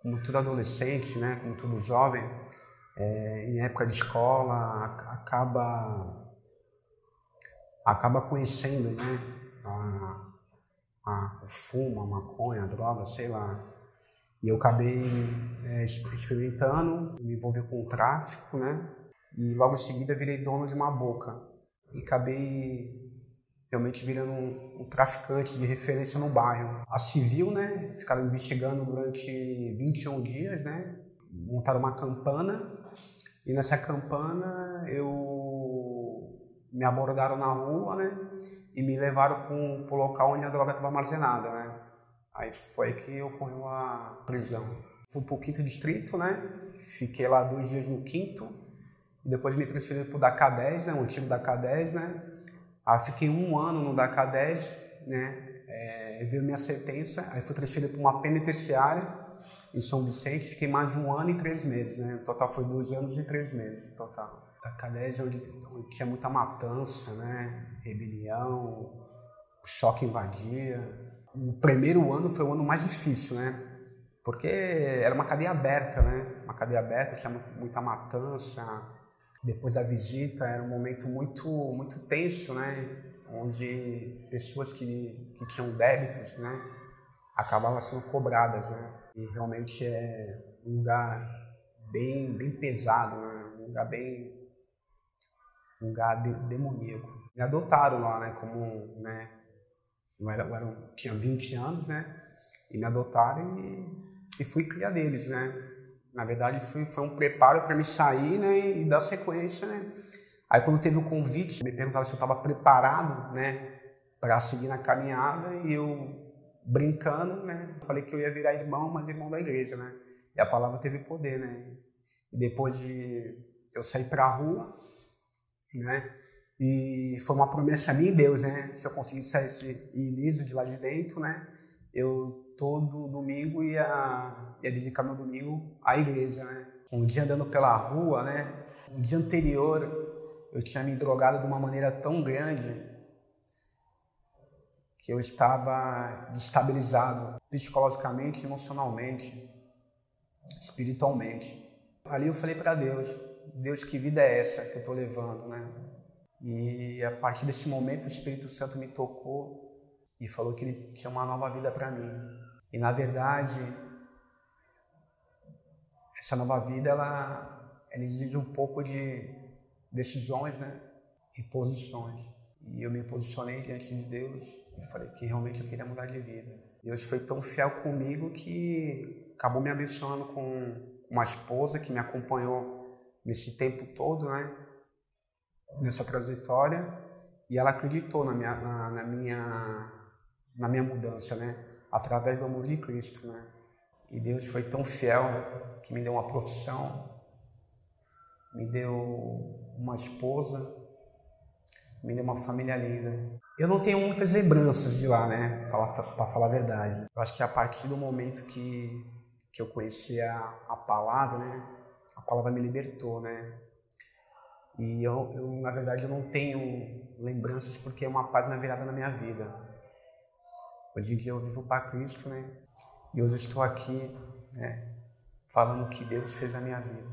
como todo adolescente, né, como todo jovem, é, em época de escola, acaba acaba conhecendo, né, a, a, o fumo, a maconha, a droga, sei lá. E eu acabei é, experimentando, me envolvi com o tráfico, né, e logo em seguida virei dono de uma boca. E acabei realmente virando um, um, traficante de referência no bairro. A civil, né, ficaram investigando durante 21 dias, né, montaram uma campana e nessa campana eu me abordaram na rua, né, e me levaram para o local onde a droga estava armazenada, né. Aí foi que ocorreu a prisão. Fui para o quinto distrito, né, fiquei lá dois dias no quinto, depois me transferi para o DACA 10, né, o antigo DACA 10, né, Aí fiquei um ano no DACA 10, né? É, minha sentença, aí fui transferido para uma penitenciária em São Vicente, fiquei mais um ano e três meses, né? O total foi dois anos e três meses, total. DACA 10 onde, onde tinha muita matança, né? Rebelião, choque invadia. O primeiro ano foi o ano mais difícil, né? Porque era uma cadeia aberta, né? Uma cadeia aberta, tinha muita matança, depois da visita era um momento muito muito tenso, né? Onde pessoas que, que tinham débitos, né? Acabavam sendo cobradas, né? E realmente é um lugar bem bem pesado, né? Um lugar bem um lugar de, demoníaco. Me adotaram lá, né? Como, né? Eu era, eu era, tinha 20 anos, né? E me adotaram e, e fui criar deles, né? Na verdade, foi, foi um preparo para me sair né, e dar sequência. Né? Aí, quando teve o convite, me perguntaram se eu estava preparado né, para seguir na caminhada e eu, brincando, né, falei que eu ia virar irmão, mas irmão da igreja. Né? E a palavra teve poder. Né? E depois de eu sair para a rua, né, e foi uma promessa minha e Deus, né? Se eu conseguisse sair liso de lá de dentro, né? Eu todo domingo ia, ia dedicar meu domingo à igreja, né? Um dia andando pela rua, né? Um dia anterior eu tinha me drogado de uma maneira tão grande que eu estava destabilizado psicologicamente, emocionalmente, espiritualmente. Ali eu falei para Deus, Deus, que vida é essa que eu estou levando, né? E a partir desse momento o Espírito Santo me tocou e falou que ele tinha uma nova vida para mim. E na verdade, essa nova vida ela, ela exige um pouco de decisões, né? E posições. E eu me posicionei diante de Deus e falei que realmente eu queria mudar de vida. Deus foi tão fiel comigo que acabou me abençoando com uma esposa que me acompanhou nesse tempo todo, né? Nessa trajetória e ela acreditou na minha, na, na minha, na minha mudança, né? através do amor de Cristo, né? E Deus foi tão fiel que me deu uma profissão, me deu uma esposa, me deu uma família linda. Eu não tenho muitas lembranças de lá, né? Para falar a verdade. Eu acho que a partir do momento que, que eu conheci a, a palavra, né? A palavra me libertou, né? E eu, eu, na verdade, eu não tenho lembranças porque é uma página virada na minha vida. Hoje em dia eu vivo para Cristo, né? E hoje estou aqui, né? Falando o que Deus fez na minha vida.